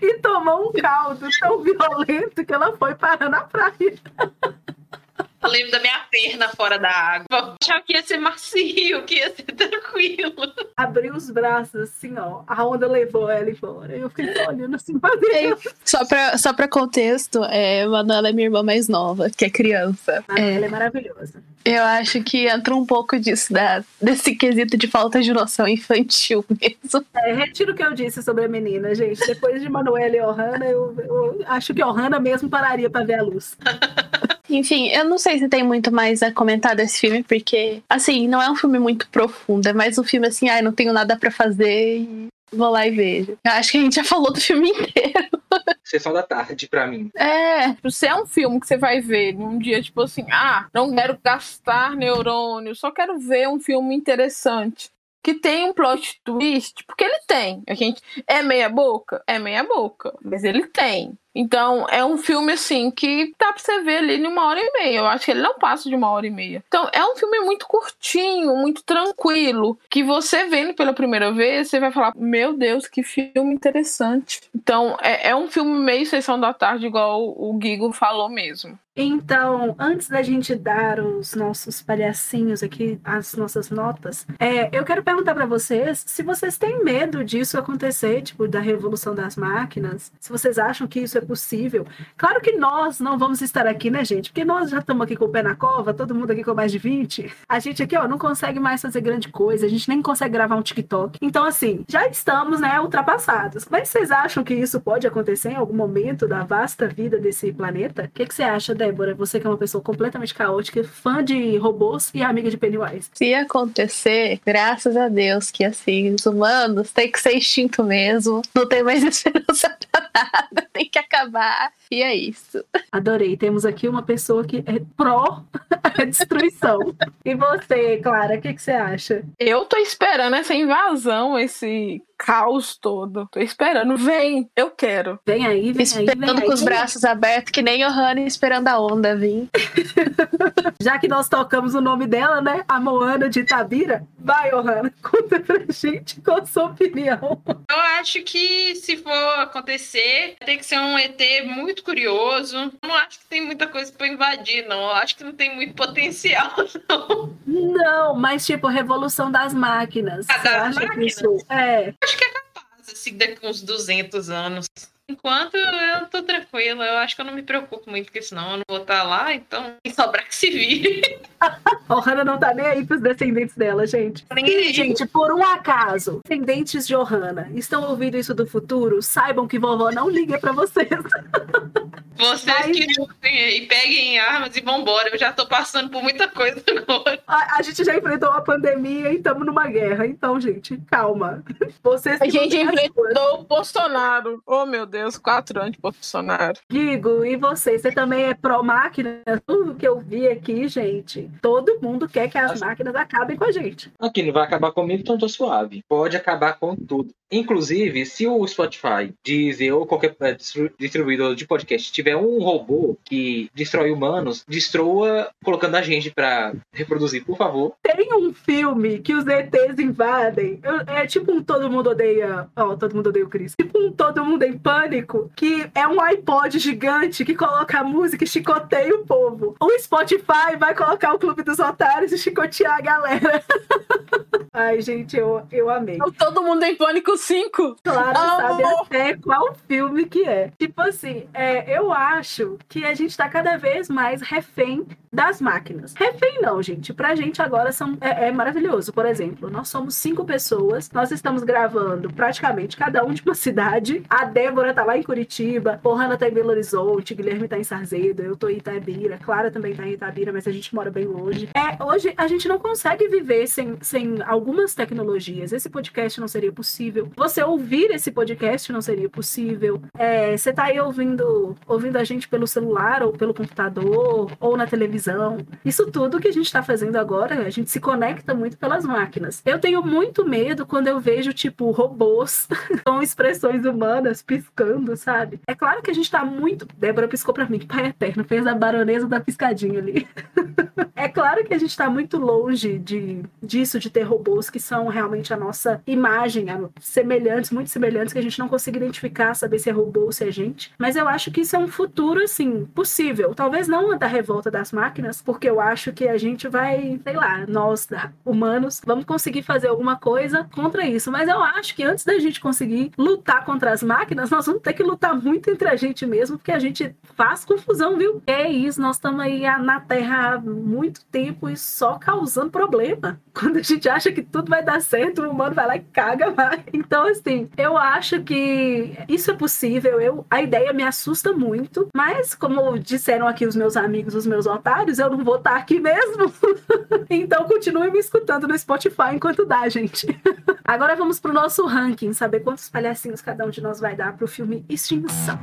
E tomou um caldo tão violento que ela foi parar na praia. Eu lembro da minha perna fora da água. Eu achava que ia ser macio, que ia ser tranquilo. Abriu os braços assim, ó. A onda levou ela embora. Eu fiquei olhando assim pra dentro. Só pra, só pra contexto, é, Manuela é minha irmã mais nova, que é criança. Ah, Ela é maravilhosa. Eu acho que entra um pouco disso, da, desse quesito de falta de noção infantil mesmo. É, retiro o que eu disse sobre a menina, gente. Depois de Manuela e Ohana, eu, eu acho que Ohana mesmo pararia pra ver a luz. Enfim, eu não sei se tem muito mais a comentar desse filme, porque, assim, não é um filme muito profundo, é mais um filme assim, ai, não tenho nada pra fazer e vou lá e vejo. Eu acho que a gente já falou do filme inteiro. Sessão da tarde, pra mim. É, Tipo, Se é um filme que você vai ver num dia, tipo assim, ah, não quero gastar neurônio, só quero ver um filme interessante. Que tem um plot twist, porque ele tem. A gente é meia boca? É meia boca. Mas ele tem. Então, é um filme assim que dá pra você ver ali em uma hora e meia. Eu acho que ele não passa de uma hora e meia. Então, é um filme muito curtinho, muito tranquilo. Que você vendo pela primeira vez, você vai falar: Meu Deus, que filme interessante. Então, é, é um filme meio sessão da tarde, igual o Gigo falou mesmo. Então, antes da gente dar os nossos palhacinhos aqui, as nossas notas, é, eu quero perguntar pra vocês se vocês têm medo disso acontecer, tipo, da revolução das máquinas, se vocês acham que isso é possível. Claro que nós não vamos estar aqui, né, gente? Porque nós já estamos aqui com o pé na cova, todo mundo aqui com mais de 20. A gente aqui, ó, não consegue mais fazer grande coisa, a gente nem consegue gravar um TikTok. Então, assim, já estamos, né, ultrapassados. Mas vocês acham que isso pode acontecer em algum momento da vasta vida desse planeta? O que, que você acha, Débora? Você que é uma pessoa completamente caótica, fã de robôs e amiga de Pennywise. se acontecer, graças a Deus que, assim, os humanos têm que ser extinto mesmo, não tem mais esperança pra nada, tem que acabar. E é isso. Adorei. Temos aqui uma pessoa que é pró destruição. E você, Clara, o que, que você acha? Eu tô esperando essa invasão, esse caos todo. Tô esperando. Vem, eu quero. Vem aí, vem aí. Esperando com os aí. braços abertos, que nem Johanna esperando a onda vir. Já que nós tocamos o nome dela, né? A Moana de Itabira. Vai, Ohana, conta pra gente qual a sua opinião. Eu acho que se for acontecer, tem que ser um ET muito curioso. Eu não acho que tem muita coisa pra invadir, não. Eu acho que não tem muito potencial, não. Não, mas tipo, Revolução das Máquinas. Ah, das máquinas? isso é? Acho que é capaz, assim, daqui uns 200 anos. Enquanto eu tô tranquila, eu acho que eu não me preocupo muito com isso, não. Eu não vou estar lá, então quem sobrar que se vire. A Ohana não tá nem aí pros descendentes dela, gente. E, gente, por um acaso, descendentes de Ohana estão ouvindo isso do futuro, saibam que vovó não liga pra vocês. Vocês Mas- que lutem aí, peguem armas e vambora. Eu já tô passando por muita coisa agora. A, a gente já enfrentou uma pandemia e estamos numa guerra. Então, gente, calma. Vocês A que gente enfrentou o Bolsonaro. Oh, meu Deus, quatro anos de Bolsonaro. Guigo, e você? Você também é pró-máquina? Tudo que eu vi aqui, gente, todo mundo quer que as máquinas acabem com a gente. Aqui não vai acabar comigo, então tô suave. Pode acabar com tudo. Inclusive, se o Spotify, Deezer ou qualquer distri- distribuidor de podcast tiver um robô que destrói humanos, destrua colocando a gente pra reproduzir, por favor. Tem um filme que os ETs invadem. É tipo um Todo Mundo Odeia. Ó, Todo Mundo Odeia o Chris. Tipo um Todo Mundo em Pânico, que é um iPod gigante que coloca a música e chicoteia o povo. O Spotify vai colocar o Clube dos Otários e chicotear a galera. Ai, gente, eu, eu amei. Todo mundo em pânico 5. Clara sabe Amor. até qual filme que é. Tipo assim, é, eu acho que a gente tá cada vez mais refém das máquinas. Refém não, gente. Pra gente agora são, é, é maravilhoso. Por exemplo, nós somos cinco pessoas, nós estamos gravando praticamente cada um de uma cidade. A Débora tá lá em Curitiba, o Hanna tá em Belo Horizonte, Guilherme tá em Sarzedo, eu tô em Itabira, Clara também tá em Itabira, mas a gente mora bem longe. É, hoje a gente não consegue viver sem, sem algumas tecnologias. Esse podcast não seria possível. Você ouvir esse podcast não seria possível. É, você tá aí ouvindo, ouvindo a gente pelo celular ou pelo computador ou na televisão. Isso tudo que a gente tá fazendo agora, a gente se conecta muito pelas máquinas. Eu tenho muito medo quando eu vejo, tipo, robôs com expressões humanas piscando, sabe? É claro que a gente tá muito. Débora piscou pra mim, pai eterno, fez a baronesa da piscadinha ali. É claro que a gente está muito longe de, disso, de ter robôs que são realmente a nossa imagem, semelhantes, muito semelhantes, que a gente não consegue identificar, saber se é robô ou se é gente. Mas eu acho que isso é um futuro, assim, possível. Talvez não da revolta das máquinas, porque eu acho que a gente vai, sei lá, nós, humanos, vamos conseguir fazer alguma coisa contra isso. Mas eu acho que antes da gente conseguir lutar contra as máquinas, nós vamos ter que lutar muito entre a gente mesmo, porque a gente faz confusão, viu? É isso, nós estamos aí na Terra há muito tempo e só causando problema. Quando a gente acha que tudo vai dar certo, o humano vai lá e caga mais. Então, assim, eu acho que isso é possível. Eu, a ideia me assusta muito, mas como disseram aqui os meus amigos, os meus otários, eu não vou estar aqui mesmo. então, continue me escutando no Spotify enquanto dá, gente. Agora vamos pro nosso ranking, saber quantos palhacinhos cada um de nós vai dar pro filme Extinção.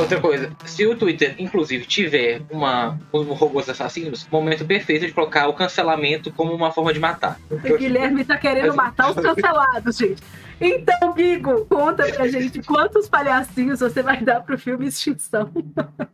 Outra coisa, se o Twitter, inclusive, tiver uma, um robôs assassinos, momento perfeito de colocar o cancelamento como uma forma de matar. O Guilherme tá querendo Mas- matar os cancelados, gente. Então, Guigo, conta pra gente quantos palhacinhos você vai dar pro filme Extinção.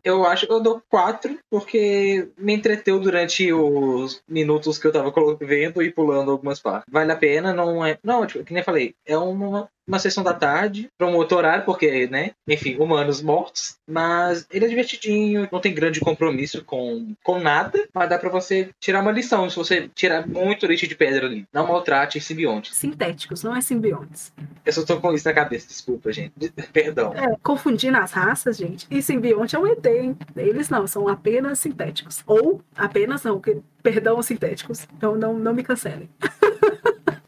Eu acho que eu dou quatro, porque me entreteu durante os minutos que eu tava vendo e pulando algumas partes. Vale a pena, não é. Não, tipo, que nem eu falei, é uma, uma sessão da tarde, pra um outro horário, porque, né? Enfim, humanos mortos. Mas ele é divertidinho, não tem grande compromisso com, com nada, mas dá pra você tirar uma lição se você tirar muito leite de pedra ali. Não maltrate simbiontes. Sintéticos, não é simbiontes. Eu só tô com isso na cabeça, desculpa, gente. Perdão. É, confundindo as raças, gente. E simbionte é um ET, hein? Eles não, são apenas sintéticos. Ou apenas não, que, perdão, sintéticos. Então não, não me cancelem.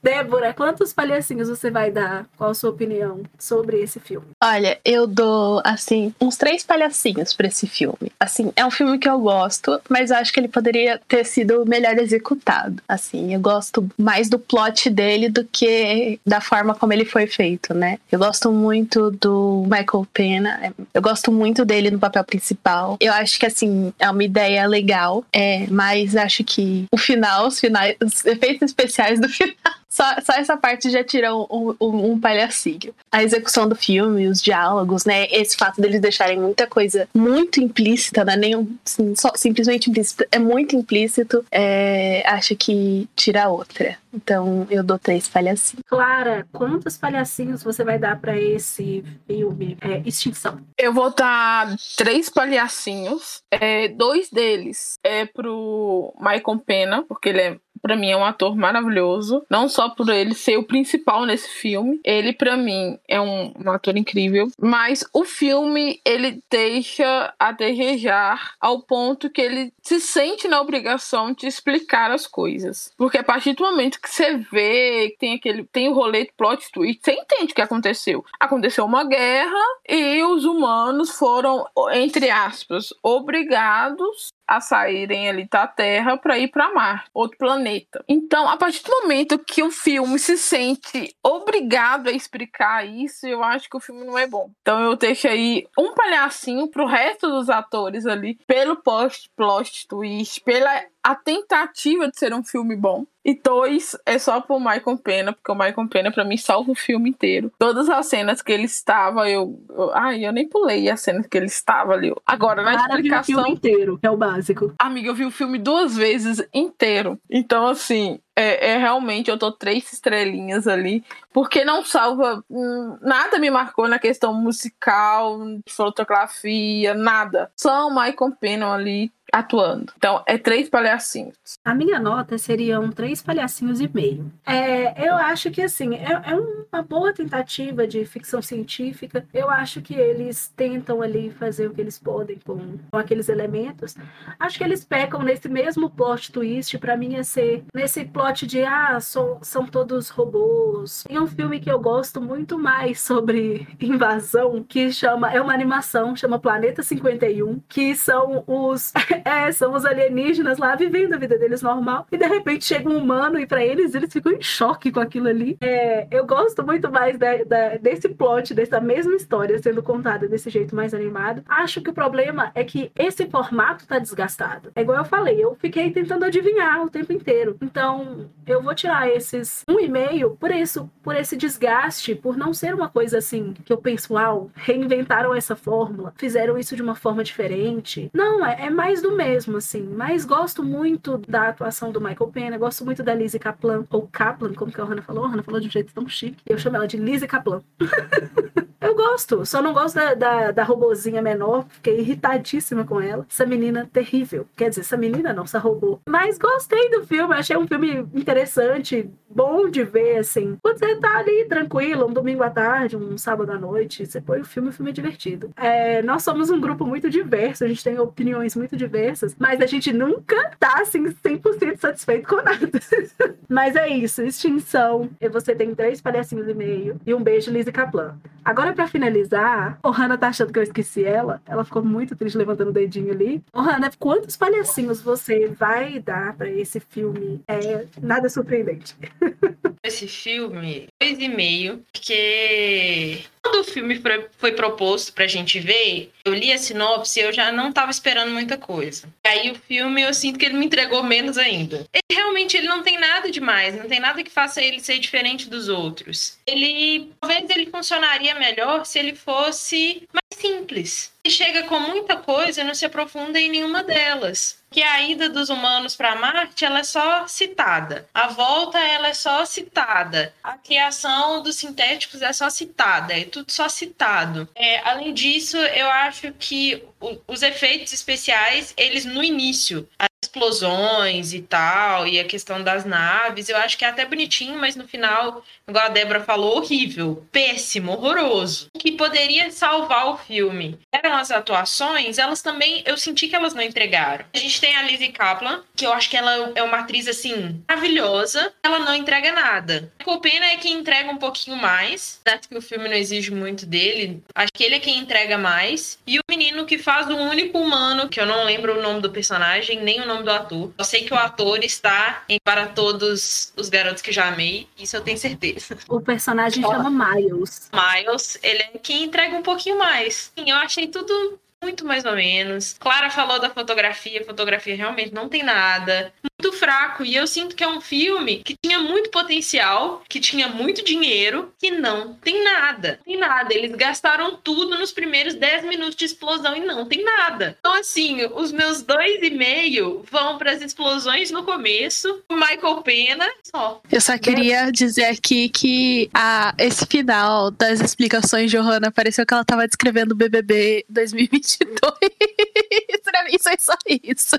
Débora, quantos palhacinhos você vai dar? Qual a sua opinião sobre esse filme? Olha, eu dou, assim, uns três palhacinhos pra esse filme. Assim, é um filme que eu gosto, mas eu acho que ele poderia ter sido melhor executado. Assim, eu gosto mais do plot dele do que da forma como ele foi feito, né? Eu gosto muito do Michael Pena, eu gosto muito dele no papel principal. Eu acho que, assim, é uma ideia legal, é, mas acho que o final, os finais, os efeitos especiais do final só, só essa parte já tira um, um, um, palhacinho. A execução do filme, os diálogos, né? Esse fato deles deixarem muita coisa muito implícita, né? Nem assim, só, simplesmente implícito, é muito implícito. É, acho que tira outra. Então eu dou três palhacinhos. Clara, quantos palhacinhos você vai dar para esse filme é, Extinção? Eu vou dar três palhacinhos. É, dois deles é pro Michael Pena, porque ele é para mim é um ator maravilhoso, não só por ele ser o principal nesse filme, ele para mim é um, um, ator incrível, mas o filme ele deixa a desejar ao ponto que ele se sente na obrigação de explicar as coisas, porque a partir do momento que você vê que tem aquele tem o rolê de plot twist, você entende o que aconteceu. Aconteceu uma guerra e os humanos foram entre aspas obrigados a saírem ali da Terra para ir para Marte, outro planeta. Então, a partir do momento que o filme se sente obrigado a explicar isso, eu acho que o filme não é bom. Então, eu deixo aí um palhacinho pro resto dos atores ali, pelo post plot twist, pela a tentativa de ser um filme bom. E dois é só pro Michael Pena, porque o Michael Pena para mim salva o filme inteiro. Todas as cenas que ele estava, eu, eu ai, eu nem pulei as cenas que ele estava ali. Agora na Cara, explicação o filme inteiro, que é o básico. Amiga, eu vi o filme duas vezes inteiro. Então assim, é, é, realmente eu tô três estrelinhas ali, porque não salva hum, nada me marcou na questão musical, fotografia, nada. Só o Michael Pena ali atuando. Então, é três palhacinhos. A minha nota seriam três palhacinhos e meio. É, eu acho que, assim, é, é, uma boa tentativa de ficção científica. Eu acho que eles tentam ali fazer o que eles podem com, com aqueles elementos. Acho que eles pecam nesse mesmo plot twist. para mim, é ser nesse plot de, ah, são, são todos robôs. Tem um filme que eu gosto muito mais sobre invasão, que chama, é uma animação, chama Planeta 51, que são os é, são os alienígenas lá vivendo a vida deles normal. E de repente chega um humano e para eles, eles ficam em choque com aquilo ali. É, eu gosto muito mais da, da, desse plot, dessa mesma história sendo contada desse jeito mais animado. Acho que o problema é que esse formato tá desgastado. É igual eu falei, eu fiquei tentando adivinhar o tempo inteiro. Então, eu vou tirar esses um e meio por isso, por esse desgaste, por não ser uma coisa assim que eu penso, uau, reinventaram essa fórmula, fizeram isso de uma forma diferente. Não, é, é mais do mesmo, assim. Mas gosto muito da atuação do Michael Pena, gosto muito da Lizzie Kaplan, ou Kaplan, como que a Hannah falou. A Hannah falou de um jeito tão chique. Eu chamo ela de Lizzie Kaplan. Eu gosto, só não gosto da, da, da robozinha menor, fiquei irritadíssima com ela. Essa menina terrível. Quer dizer, essa menina não, essa robô. Mas gostei do filme, achei um filme interessante, bom de ver, assim. Quando você tá ali tranquilo, um domingo à tarde, um sábado à noite, você põe o filme, o filme é divertido. É, nós somos um grupo muito diverso, a gente tem opiniões muito diversas, mas a gente nunca tá, assim, 100% satisfeito com nada. mas é isso, extinção. Você tem três palhacinhos e meio. E um beijo, Lizzie Kaplan. Agora, para finalizar, o Hannah tá achando que eu esqueci ela. Ela ficou muito triste levantando o dedinho ali. Ô, Hannah, quantos palhacinhos você vai dar para esse filme? É nada surpreendente. Esse filme, dois e meio, porque quando o filme foi, proposto pra gente ver, eu li a sinopse e eu já não tava esperando muita coisa. Aí o filme, eu sinto que ele me entregou menos ainda. Ele realmente ele não tem nada demais, não tem nada que faça ele ser diferente dos outros. Ele, talvez ele funcionaria melhor se ele fosse simples. Ele chega com muita coisa e não se aprofunda em nenhuma delas que a ida dos humanos para Marte ela é só citada, a volta ela é só citada, a criação dos sintéticos é só citada, é tudo só citado. É, além disso, eu acho que os efeitos especiais, eles no início, explosões e tal, e a questão das naves, eu acho que é até bonitinho, mas no final, igual a Débora falou, horrível, péssimo, horroroso. O que poderia salvar o filme eram as atuações, elas também, eu senti que elas não entregaram. A gente tem a Lizzie Kaplan, que eu acho que ela é uma atriz, assim, maravilhosa, ela não entrega nada. O Pena é quem entrega um pouquinho mais, acho que o filme não exige muito dele, acho que ele é quem entrega mais, e o menino que faz o único humano, que eu não lembro o nome do personagem, nem o nome do ator. Eu sei que o ator está em Para Todos os Garotos que Já Amei, isso eu tenho certeza. O personagem chama Miles. Miles, ele é quem entrega um pouquinho mais. Sim, eu achei tudo muito mais ou menos. Clara falou da fotografia, fotografia realmente não tem nada. Muito fraco. E eu sinto que é um filme que tinha muito potencial, que tinha muito dinheiro, que não tem nada. Não tem nada. Eles gastaram tudo nos primeiros 10 minutos de explosão e não tem nada. Então, assim, os meus dois e meio vão para as explosões no começo. O Michael Pena, só. Eu só queria dizer aqui que a, esse final das explicações de Johanna pareceu que ela tava descrevendo o BBB 2022. pra mim foi só isso.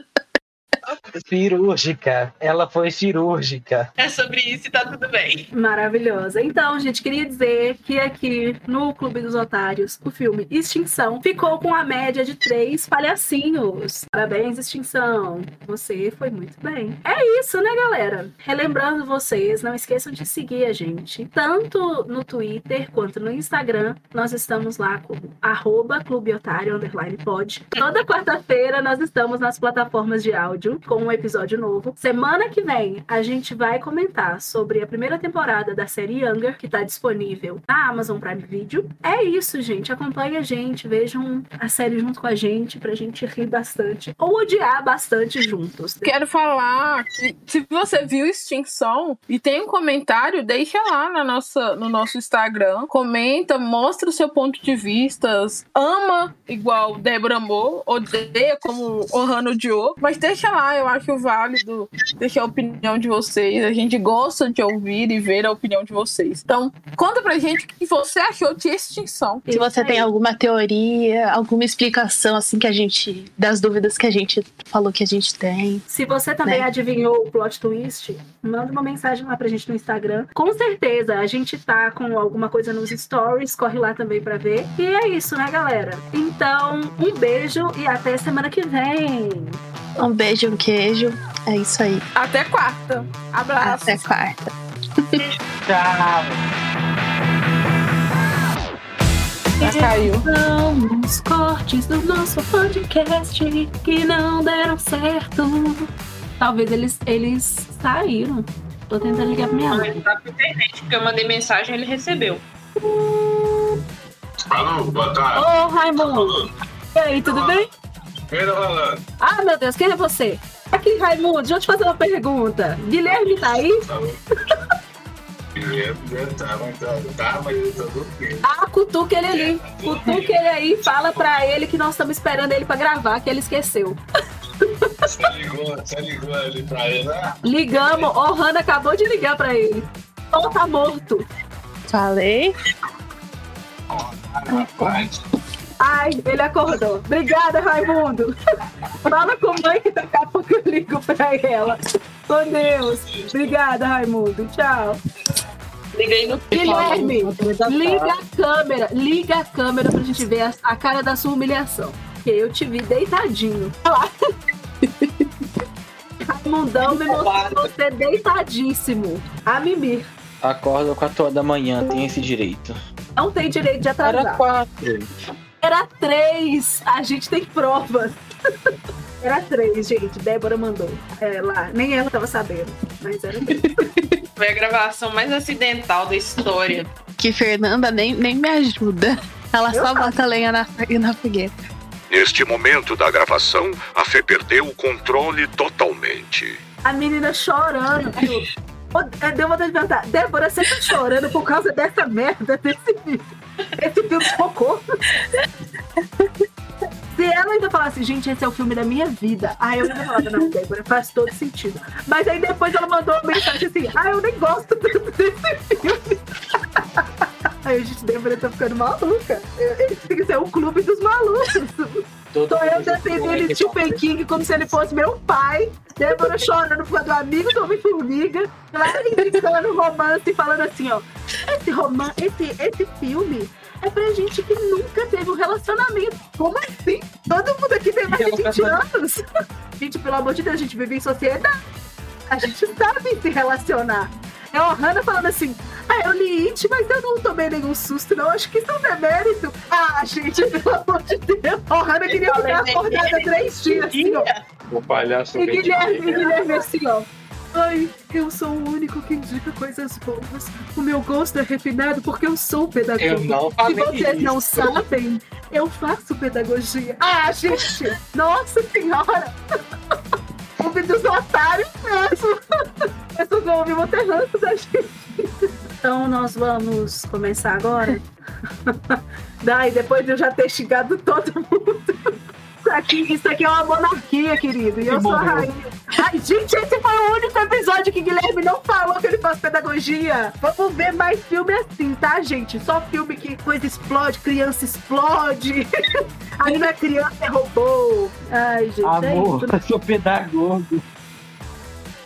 Cirúrgica. Ela foi cirúrgica. É sobre isso e tá tudo bem. Maravilhosa. Então, gente, queria dizer que aqui no Clube dos Otários, o filme Extinção ficou com a média de três palhacinhos. Parabéns, Extinção. Você foi muito bem. É isso, né, galera? Relembrando vocês, não esqueçam de seguir a gente, tanto no Twitter quanto no Instagram. Nós estamos lá com arroba Clube Otário, underline pod. Toda quarta-feira nós estamos nas plataformas de áudio com um episódio novo. Semana que vem a gente vai comentar sobre a primeira temporada da série Younger, que tá disponível na Amazon Prime Video. É isso, gente. Acompanhe a gente, vejam a série junto com a gente pra gente rir bastante ou odiar bastante juntos. Quero falar que se você viu Extinção e tem um comentário, deixa lá na nossa, no nosso Instagram. Comenta, mostra o seu ponto de vista. Ama igual Débora amou, odeia como Ohana odiou. Mas deixa lá, eu acho válido deixar a opinião de vocês. A gente gosta de ouvir e ver a opinião de vocês. Então, conta pra gente o que você achou de Extinção. Se você tem alguma teoria, alguma explicação, assim, que a gente. das dúvidas que a gente falou que a gente tem. Se você também Né? adivinhou o plot twist, manda uma mensagem lá pra gente no Instagram. Com certeza, a gente tá com alguma coisa nos stories, corre lá também pra ver. E é isso, né, galera? Então, um beijo e até semana que vem. Um beijo, um queijo. É isso aí. Até quarta. Abraço. Até quarta. Tchau. Já caiu. São os cortes do nosso podcast que não deram certo. Talvez eles, eles saíram. Tô tentando ligar pra minha mãe. Ele tá com internet, porque eu mandei mensagem e ele recebeu. Alô, boa tarde. Ô, Raimundo! E aí, tudo bem? Falando? Ah, meu Deus, quem é você? Aqui, Raimundo, deixa eu te fazer uma pergunta. Guilherme tá aí? Guilherme tá, mas tá, tá, mas ele tá dormindo. Ah, cutuca ele ali. Cutuca ele aí fala pra ele que nós estamos esperando ele pra gravar, que ele esqueceu. Você ligou, você ligou ali pra ele, né? Ligamos, o Hanna acabou de ligar pra ele. Ou tá morto. Falei. Rapaz, Ai, ele acordou. Obrigada, Raimundo. Fala com a mãe que daqui a pouco eu ligo pra ela. Com Deus. Obrigada, Raimundo. Tchau. Liguei no Guilherme, liga a câmera. Liga a câmera pra gente ver a, a cara da sua humilhação. Porque eu te vi deitadinho. Olha lá. Raimundão me mostrou você deitadíssimo. A mimir. Acorda 4 horas da manhã, tem esse direito. Não tem direito de Era atrasar. 4. Era três. A gente tem provas. Era três, gente. Débora mandou. É, lá. Nem ela tava sabendo. Mas era três. Foi a gravação mais acidental da história. Que Fernanda nem, nem me ajuda. Ela Eu só não. bota lenha na, na fogueira. Neste momento da gravação, a Fê perdeu o controle totalmente. A menina chorando. É, Deu vontade de perguntar. Débora, você tá chorando por causa dessa merda desse filme? Esse filme de cocô? Se ela ainda falasse, gente, esse é o filme da minha vida, aí eu ainda falava, não, Débora, faz todo sentido. Mas aí depois ela mandou uma mensagem assim, ah, eu nem gosto tanto desse filme. Aí a gente, Débora tá ficando maluca. Que ser o clube dos malucos. Todo Tô eu defendendo Stephen King como se ele fosse meu pai. Débora chorando por causa do amigo do Homem-Formiga. Clara indicando romance e falando assim, ó. Esse romance, esse, esse filme é pra gente que nunca teve um relacionamento. Como assim? Todo mundo aqui tem mais de 20 anos. Gente, pelo amor de Deus, a gente vive em sociedade. A gente sabe se relacionar. É o Hannah falando assim, ah, eu li It, mas eu não tomei nenhum susto, não. Acho que isso é um demérito. Ah, gente, pelo amor de Deus. O Hannah queria ficar acordada três dias, assim, ó. O palhaço E Guilherme, e pé. Guilherme assim, ó. Ai, eu sou o único que indica coisas boas. O meu gosto é refinado porque eu sou pedagogo. Eu não Se falei vocês isso. não sabem, eu faço pedagogia. Ah, gente! Nossa senhora! Clube dos otários mesmo! Essas ouvi vão ter ranço da gente. Então nós vamos começar agora. Daí, depois de eu já ter xingado todo mundo. Isso aqui, isso aqui é uma monarquia, querido. E eu sou a rainha. Ai, gente, esse foi o único episódio que Guilherme não falou que ele faz pedagogia. Vamos ver mais filme assim, tá, gente? Só filme que coisa explode, criança explode. Aí não é criança, é robô. Ai, gente, é Amor, isso. eu sou pedagogo.